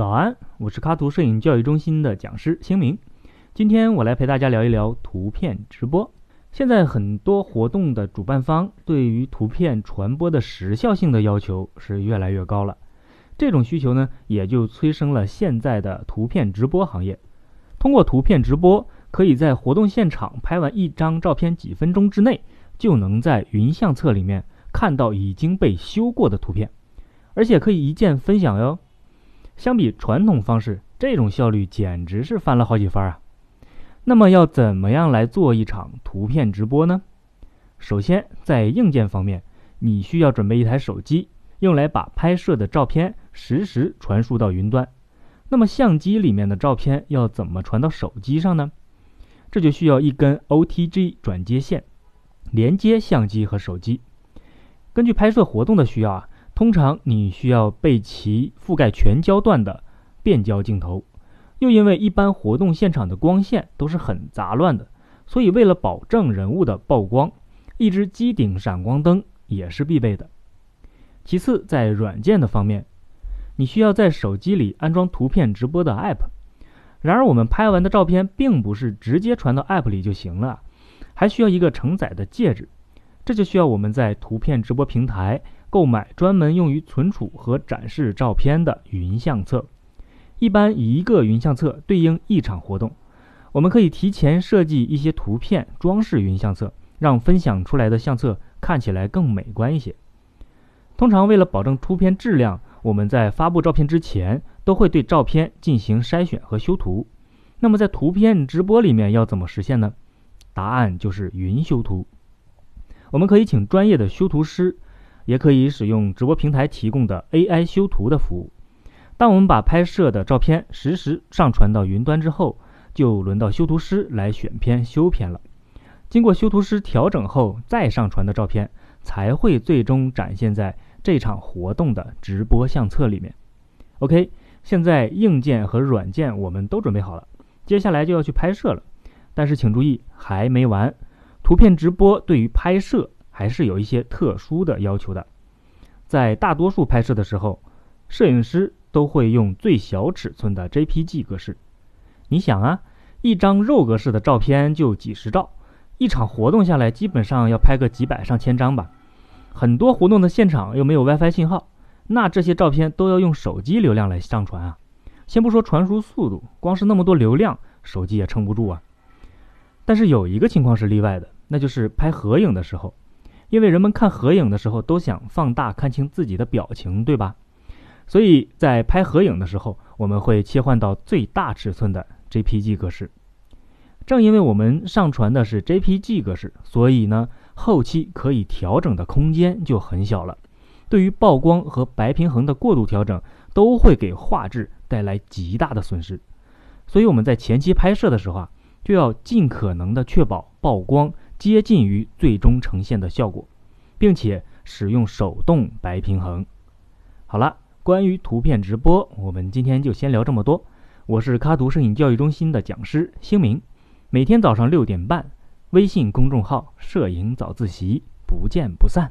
早安，我是卡图摄影教育中心的讲师星明。今天我来陪大家聊一聊图片直播。现在很多活动的主办方对于图片传播的时效性的要求是越来越高了，这种需求呢，也就催生了现在的图片直播行业。通过图片直播，可以在活动现场拍完一张照片，几分钟之内就能在云相册里面看到已经被修过的图片，而且可以一键分享哟。相比传统方式，这种效率简直是翻了好几番啊！那么要怎么样来做一场图片直播呢？首先，在硬件方面，你需要准备一台手机，用来把拍摄的照片实时传输到云端。那么相机里面的照片要怎么传到手机上呢？这就需要一根 OTG 转接线，连接相机和手机。根据拍摄活动的需要啊。通常你需要备齐覆盖全焦段的变焦镜头，又因为一般活动现场的光线都是很杂乱的，所以为了保证人物的曝光，一支机顶闪光灯也是必备的。其次，在软件的方面，你需要在手机里安装图片直播的 App。然而，我们拍完的照片并不是直接传到 App 里就行了，还需要一个承载的介质，这就需要我们在图片直播平台。购买专门用于存储和展示照片的云相册，一般一个云相册对应一场活动。我们可以提前设计一些图片装饰云相册，让分享出来的相册看起来更美观一些。通常为了保证图片质量，我们在发布照片之前都会对照片进行筛选和修图。那么在图片直播里面要怎么实现呢？答案就是云修图。我们可以请专业的修图师。也可以使用直播平台提供的 AI 修图的服务。当我们把拍摄的照片实时上传到云端之后，就轮到修图师来选片修片了。经过修图师调整后再上传的照片，才会最终展现在这场活动的直播相册里面。OK，现在硬件和软件我们都准备好了，接下来就要去拍摄了。但是请注意，还没完。图片直播对于拍摄。还是有一些特殊的要求的，在大多数拍摄的时候，摄影师都会用最小尺寸的 JPG 格式。你想啊，一张肉格式的照片就几十兆，一场活动下来基本上要拍个几百上千张吧。很多活动的现场又没有 WiFi 信号，那这些照片都要用手机流量来上传啊。先不说传输速度，光是那么多流量，手机也撑不住啊。但是有一个情况是例外的，那就是拍合影的时候。因为人们看合影的时候都想放大看清自己的表情，对吧？所以在拍合影的时候，我们会切换到最大尺寸的 JPG 格式。正因为我们上传的是 JPG 格式，所以呢，后期可以调整的空间就很小了。对于曝光和白平衡的过度调整，都会给画质带来极大的损失。所以我们在前期拍摄的时候啊，就要尽可能的确保曝光。接近于最终呈现的效果，并且使用手动白平衡。好了，关于图片直播，我们今天就先聊这么多。我是咖图摄影教育中心的讲师星明，每天早上六点半，微信公众号“摄影早自习”，不见不散。